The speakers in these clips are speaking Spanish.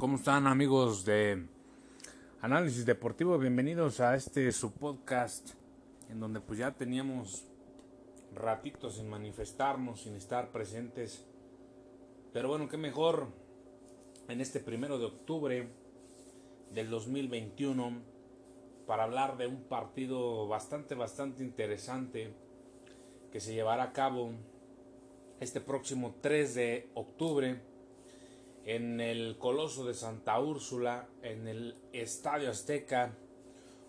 ¿Cómo están amigos de Análisis Deportivo? Bienvenidos a este su podcast en donde pues ya teníamos ratitos sin manifestarnos, sin estar presentes. Pero bueno, qué mejor en este primero de octubre del 2021 para hablar de un partido bastante, bastante interesante que se llevará a cabo este próximo 3 de octubre en el Coloso de Santa Úrsula, en el Estadio Azteca.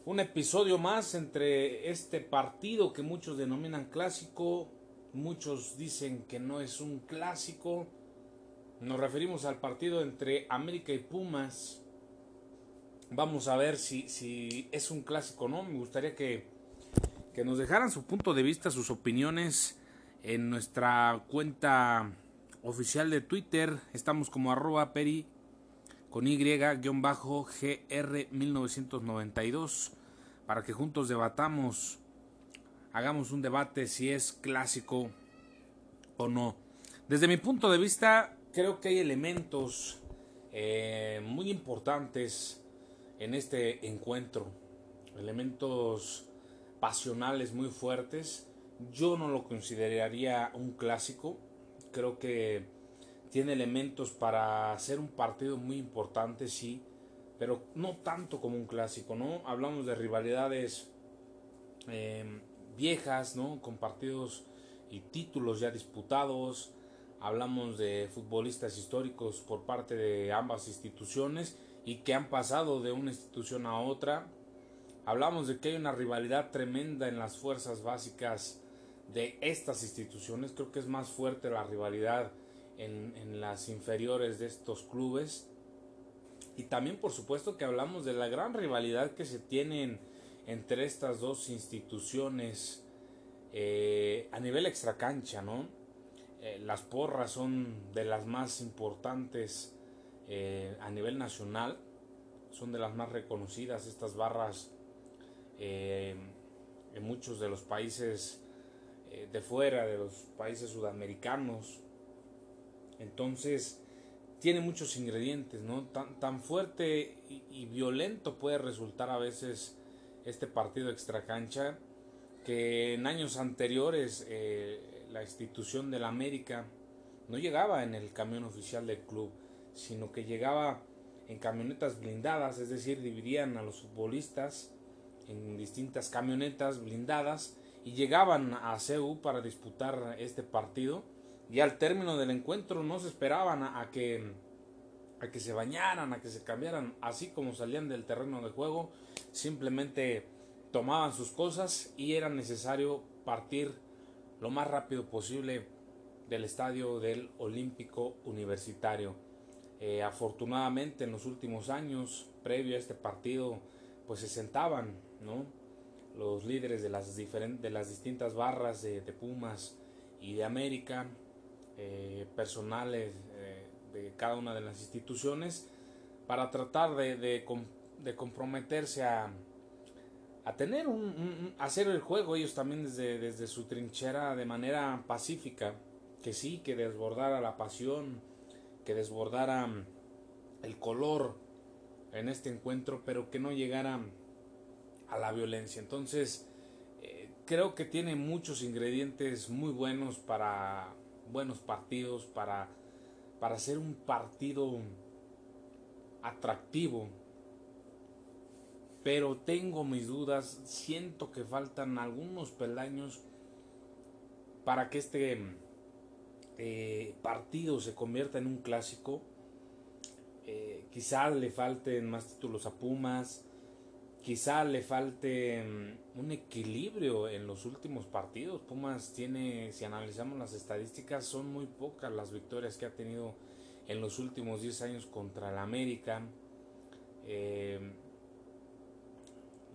Un episodio más entre este partido que muchos denominan clásico, muchos dicen que no es un clásico. Nos referimos al partido entre América y Pumas. Vamos a ver si, si es un clásico o no. Me gustaría que, que nos dejaran su punto de vista, sus opiniones en nuestra cuenta oficial de Twitter. Estamos como arroba peri con Y-GR1992 para que juntos debatamos, hagamos un debate si es clásico o no. Desde mi punto de vista, creo que hay elementos eh, muy importantes en este encuentro, elementos pasionales muy fuertes. Yo no lo consideraría un clásico, creo que tiene elementos para ser un partido muy importante, sí, pero no tanto como un clásico, ¿no? Hablamos de rivalidades em, viejas, ¿no? Con partidos y títulos ya disputados, hablamos de futbolistas históricos por parte de ambas instituciones y que han pasado de una institución a otra. Hablamos de que hay una rivalidad tremenda en las fuerzas básicas de estas instituciones. Creo que es más fuerte la rivalidad en, las inferiores de estos clubes. Y también por supuesto que hablamos de la gran rivalidad que se tienen entre estas dos instituciones eh, a nivel extracancha, ¿no? Eh, las porras son de las más importantes eh, a nivel nacional, son de las más reconocidas estas barras en muchos de los países eh, de fuera, de los países sudamericanos. Entonces, tiene muchos ingredientes, ¿no? Tan, tan fuerte y, violento puede resultar a veces este partido extra cancha que en años anteriores eh, la institución de la América no llegaba en el camión oficial del club, sino que llegaba en camionetas blindadas, es decir, dividían a los futbolistas en distintas camionetas blindadas y llegaban a CEU para disputar este partido y al término del encuentro no se esperaban a, que a que se bañaran, a que se cambiaran, así como salían del terreno de juego, simplemente tomaban sus cosas y era necesario partir lo más rápido posible del estadio del Olímpico Universitario. Eh, afortunadamente en los últimos años, previo a este partido, pues se sentaban, ¿no? Los líderes de las, de las distintas barras de, Pumas y de América, eh, personales eh, de cada una de las instituciones, para tratar de, de, comprometerse a, a tener un, hacer el juego ellos también desde, desde su trinchera de manera pacífica, que sí, que desbordara la pasión, que desbordara el color en este encuentro, pero que no llegara a la violencia. Entonces, eh, creo que tiene muchos ingredientes muy buenos para buenos partidos, para, para hacer un partido atractivo. Pero tengo mis dudas, siento que faltan algunos peldaños para que este eh, partido se convierta en un clásico. Eh, quizás le falten más títulos a Pumas, quizá le falte mm, un equilibrio en los últimos partidos. Pumas tiene, si analizamos las estadísticas, son muy pocas las victorias que ha tenido en los últimos 10 años contra el América. Em,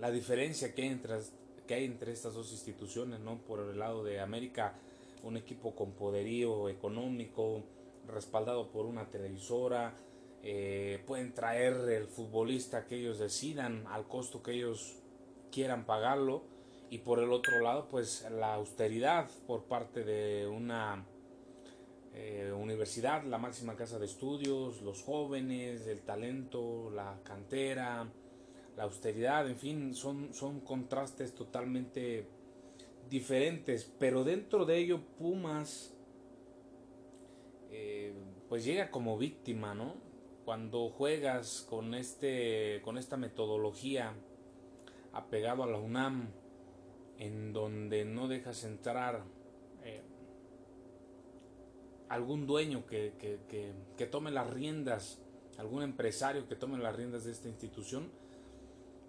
la diferencia que hay, entre, que hay entre estas dos instituciones, ¿no? Por el lado de América, un equipo con poderío económico, respaldado por una televisora, eh, pueden traer el futbolista que ellos decidan al costo que ellos quieran pagarlo y por el otro lado pues la austeridad por parte de una eh, universidad, la máxima casa de estudios, los jóvenes, el talento, la cantera, la austeridad, en fin, son, son contrastes totalmente diferentes, pero dentro de ello Pumas eh, pues llega como víctima, ¿no? Cuando juegas con este con esta metodología apegado a la UNAM en donde no dejas entrar eh, algún dueño que, que, tome las riendas, algún empresario que tome las riendas de esta institución,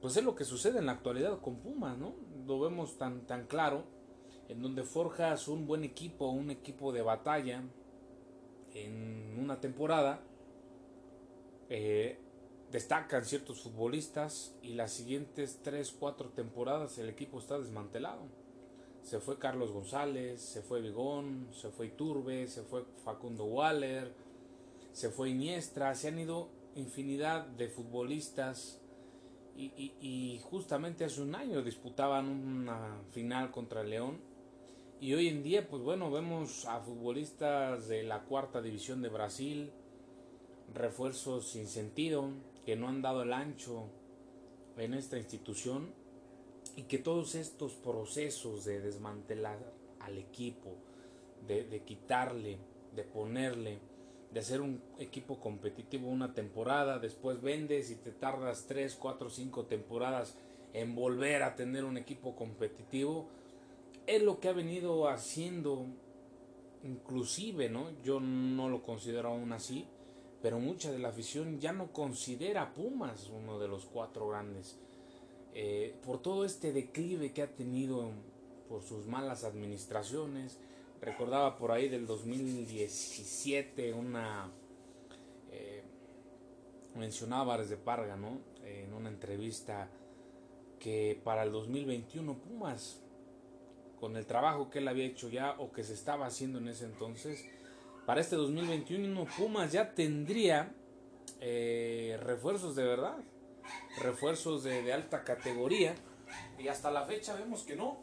pues es lo que sucede en la actualidad con Pumas, ¿no? Lo vemos tan, tan claro, en donde forjas un buen equipo, un equipo de batalla, en una temporada eh, destacan ciertos futbolistas y las siguientes 3, 4 temporadas el equipo está desmantelado. Se fue Carlos González, se fue Vigón, se fue Iturbe, se fue Facundo Waller, se fue Iniestra, se han ido infinidad de futbolistas y, y justamente hace un año disputaban una final contra León y hoy en día, pues bueno, vemos a futbolistas de la cuarta división de Brasil, refuerzos sin sentido, que no han dado el ancho en esta institución y que todos estos procesos de desmantelar al equipo, de, de quitarle, de ponerle, de hacer un equipo competitivo una temporada, después vendes y te tardas 3, 4, 5 temporadas en volver a tener un equipo competitivo, es lo que ha venido haciendo, inclusive, ¿no? Yo no lo considero aún así, pero mucha de la afición ya no considera a Pumas uno de los cuatro grandes. Eh, por todo este declive que ha tenido por sus malas administraciones. Recordaba por ahí del 2017 una... Eh, mencionaba de Parga, ¿no? en una entrevista que para el 2021 Pumas con el trabajo que él había hecho ya o que se estaba haciendo en ese entonces, para este 2021 Pumas ya tendría eh, refuerzos de verdad, refuerzos de, alta categoría y hasta la fecha vemos que no.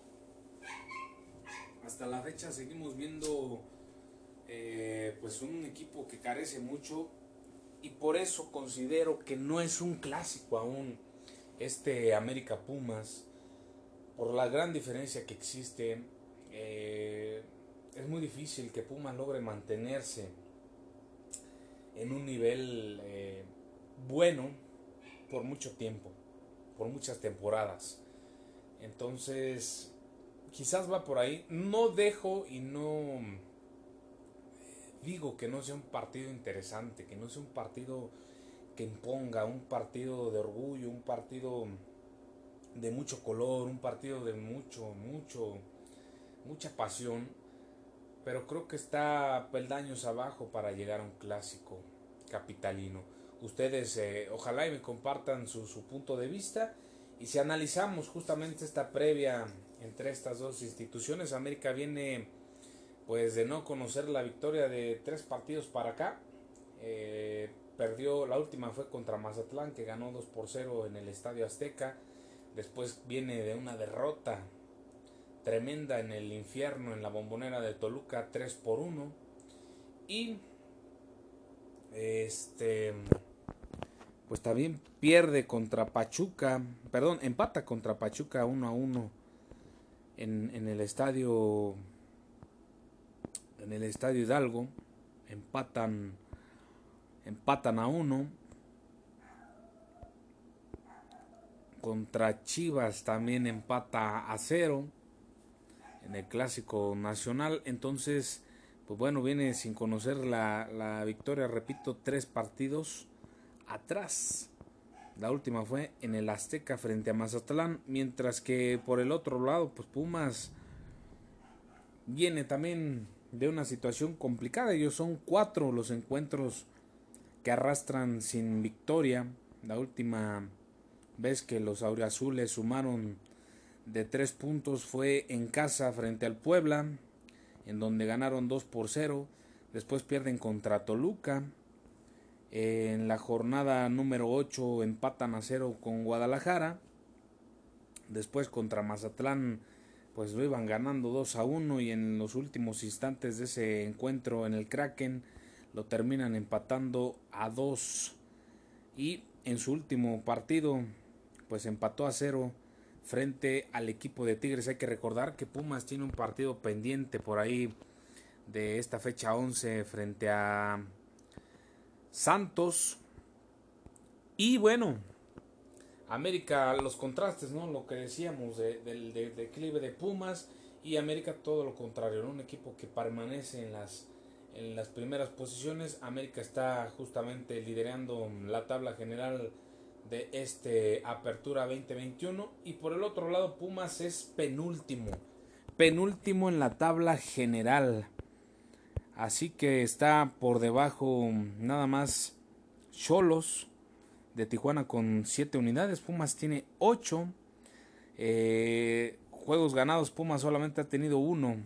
Hasta la fecha seguimos viendo eh, pues un equipo que carece mucho y por eso considero que no es un clásico aún este América Pumas por la gran diferencia que existe, eh, es muy difícil que Puma logre mantenerse en un nivel eh, bueno por mucho tiempo, por muchas temporadas. Entonces, quizás va por ahí. No dejo y no eh, digo que no sea un partido interesante, que no sea un partido que imponga, un partido de orgullo, un partido de mucho color, un partido de mucho, mucho, mucha pasión, pero creo que está peldaños abajo para llegar a un clásico capitalino. Ustedes eh, ojalá y me compartan su, su punto de vista y si analizamos justamente esta previa entre estas dos instituciones, América viene pues de no conocer la victoria de tres partidos para acá. Eh, perdió, la última fue contra Mazatlán que ganó 2 por 0 en el Estadio Azteca. Después viene de una derrota tremenda en el infierno en la bombonera de Toluca 3 por 1 y este pues también pierde contra Pachuca, perdón, empata contra Pachuca 1 a 1 en, en el estadio en el estadio Hidalgo, empatan empatan a 1 contra Chivas también empata a cero en el clásico nacional. Entonces, pues bueno, viene sin conocer la, la victoria, repito, tres partidos atrás. La última fue en el Azteca frente a Mazatlán, mientras que por el otro lado, pues Pumas viene también de una situación complicada. Ellos son cuatro los encuentros que arrastran sin victoria. La última Ves que los auriazules sumaron de tres puntos fue en casa frente al Puebla, en donde ganaron 2 por 0. Después pierden contra Toluca. En la jornada número 8 empatan a 0 con Guadalajara. Después contra Mazatlán pues lo iban ganando 2 a 1 y en los últimos instantes de ese encuentro en el Kraken lo terminan empatando a 2 y en su último partido pues empató a 0 frente al equipo de Tigres. Hay que recordar que Pumas tiene un partido pendiente por ahí de esta fecha 11 frente a Santos. Y bueno, América, los contrastes, ¿no? Lo que decíamos del declive de Pumas y América todo lo contrario, Un equipo que permanece en las, en las primeras posiciones. América está justamente liderando la tabla general de este Apertura 2021 y por el otro lado Pumas es penúltimo, penúltimo en la tabla general. Así que está por debajo nada más Cholos de Tijuana con 7 unidades. Pumas tiene 8. Eh, juegos ganados, Pumas solamente ha tenido uno.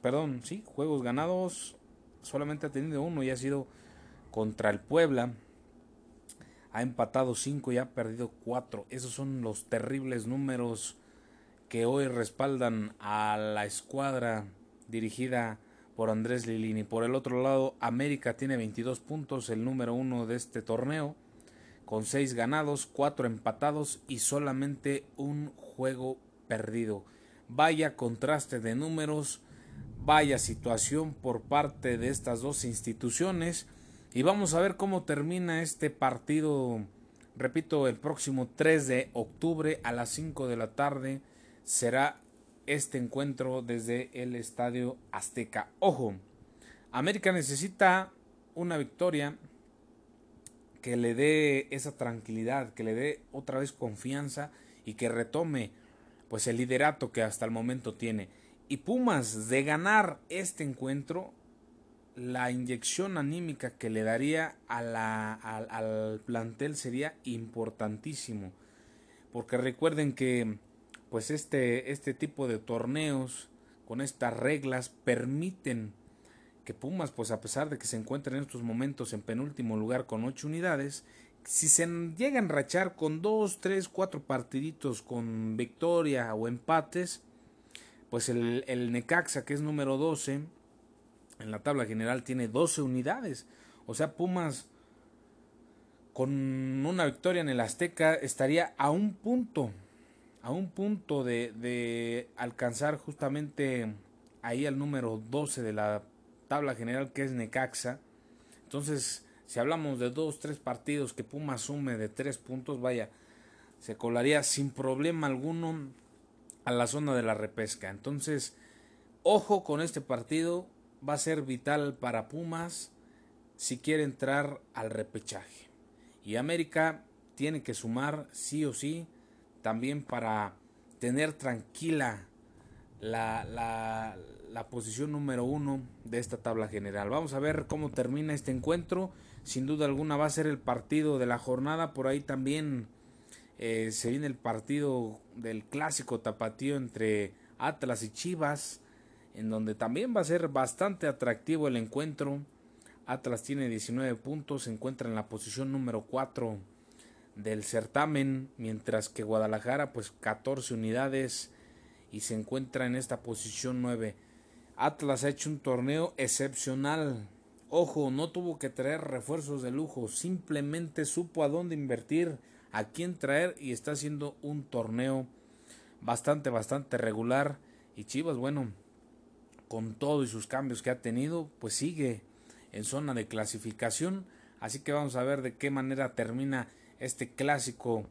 Perdón, sí, juegos ganados solamente ha tenido uno y ha sido contra el Puebla. Ha empatado 5 y ha perdido 4. Esos son los terribles números que hoy respaldan a la escuadra dirigida por Andrés Lilini. Por el otro lado, América tiene 22 puntos, el número uno de este torneo, con 6 ganados, 4 empatados y solamente un juego perdido. Vaya contraste de números, vaya situación por parte de estas dos instituciones. Y vamos a ver cómo termina este partido, repito, el próximo 3 de octubre a las 5 de la tarde será este encuentro desde el Estadio Azteca. Ojo, América necesita una victoria que le dé esa tranquilidad, que le dé otra vez confianza y que retome pues el liderato que hasta el momento tiene. Y Pumas de ganar este encuentro, la inyección anímica que le daría a la, al, al plantel sería importantísimo. Porque recuerden que pues este, este tipo de torneos con estas reglas permiten que Pumas, pues a pesar de que se encuentra en estos momentos en penúltimo lugar con ocho unidades, si se llega a enrachar con dos, tres, cuatro partiditos con victoria o empates, pues el, el Necaxa, que es número 12, en la tabla general tiene 12 unidades. O sea, Pumas con una victoria en el Azteca estaría a un punto a un punto de, alcanzar justamente ahí al número 12 de la tabla general que es Necaxa. Entonces, si hablamos de dos, tres partidos que Puma sume de tres puntos, vaya, se colaría sin problema alguno a la zona de la repesca. Entonces, ojo con este partido, va a ser vital para Pumas si quiere entrar al repechaje. Y América tiene que sumar sí o sí también para tener tranquila la, la, posición número uno de esta tabla general. Vamos a ver cómo termina este encuentro. Sin duda alguna va a ser el partido de la jornada. Por ahí también eh, se viene el partido del clásico tapatío entre Atlas y Chivas, en donde también va a ser bastante atractivo el encuentro. Atlas tiene 19 puntos, se encuentra en la posición número 4 del certamen, mientras que Guadalajara pues 14 unidades y se encuentra en esta posición 9. Atlas ha hecho un torneo excepcional. Ojo, no tuvo que traer refuerzos de lujo, simplemente supo a dónde invertir, a quién traer y está haciendo un torneo bastante, bastante regular. Y Chivas, bueno, con todo y sus cambios que ha tenido, pues sigue en zona de clasificación. Así que vamos a ver de qué manera termina este clásico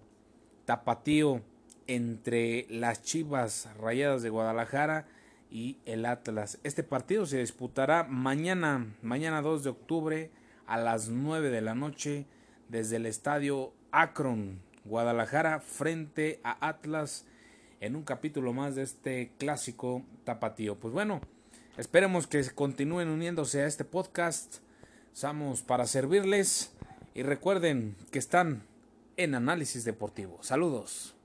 tapatío entre las Chivas Rayadas de Guadalajara y el Atlas. Este partido se disputará mañana, mañana 2 de octubre a las 9 de la noche desde el estadio Akron, Guadalajara, frente a Atlas en un capítulo más de este clásico tapatío. Pues bueno, esperemos que continúen uniéndose a este podcast. Estamos para servirles y recuerden que están en Análisis Deportivo. Saludos.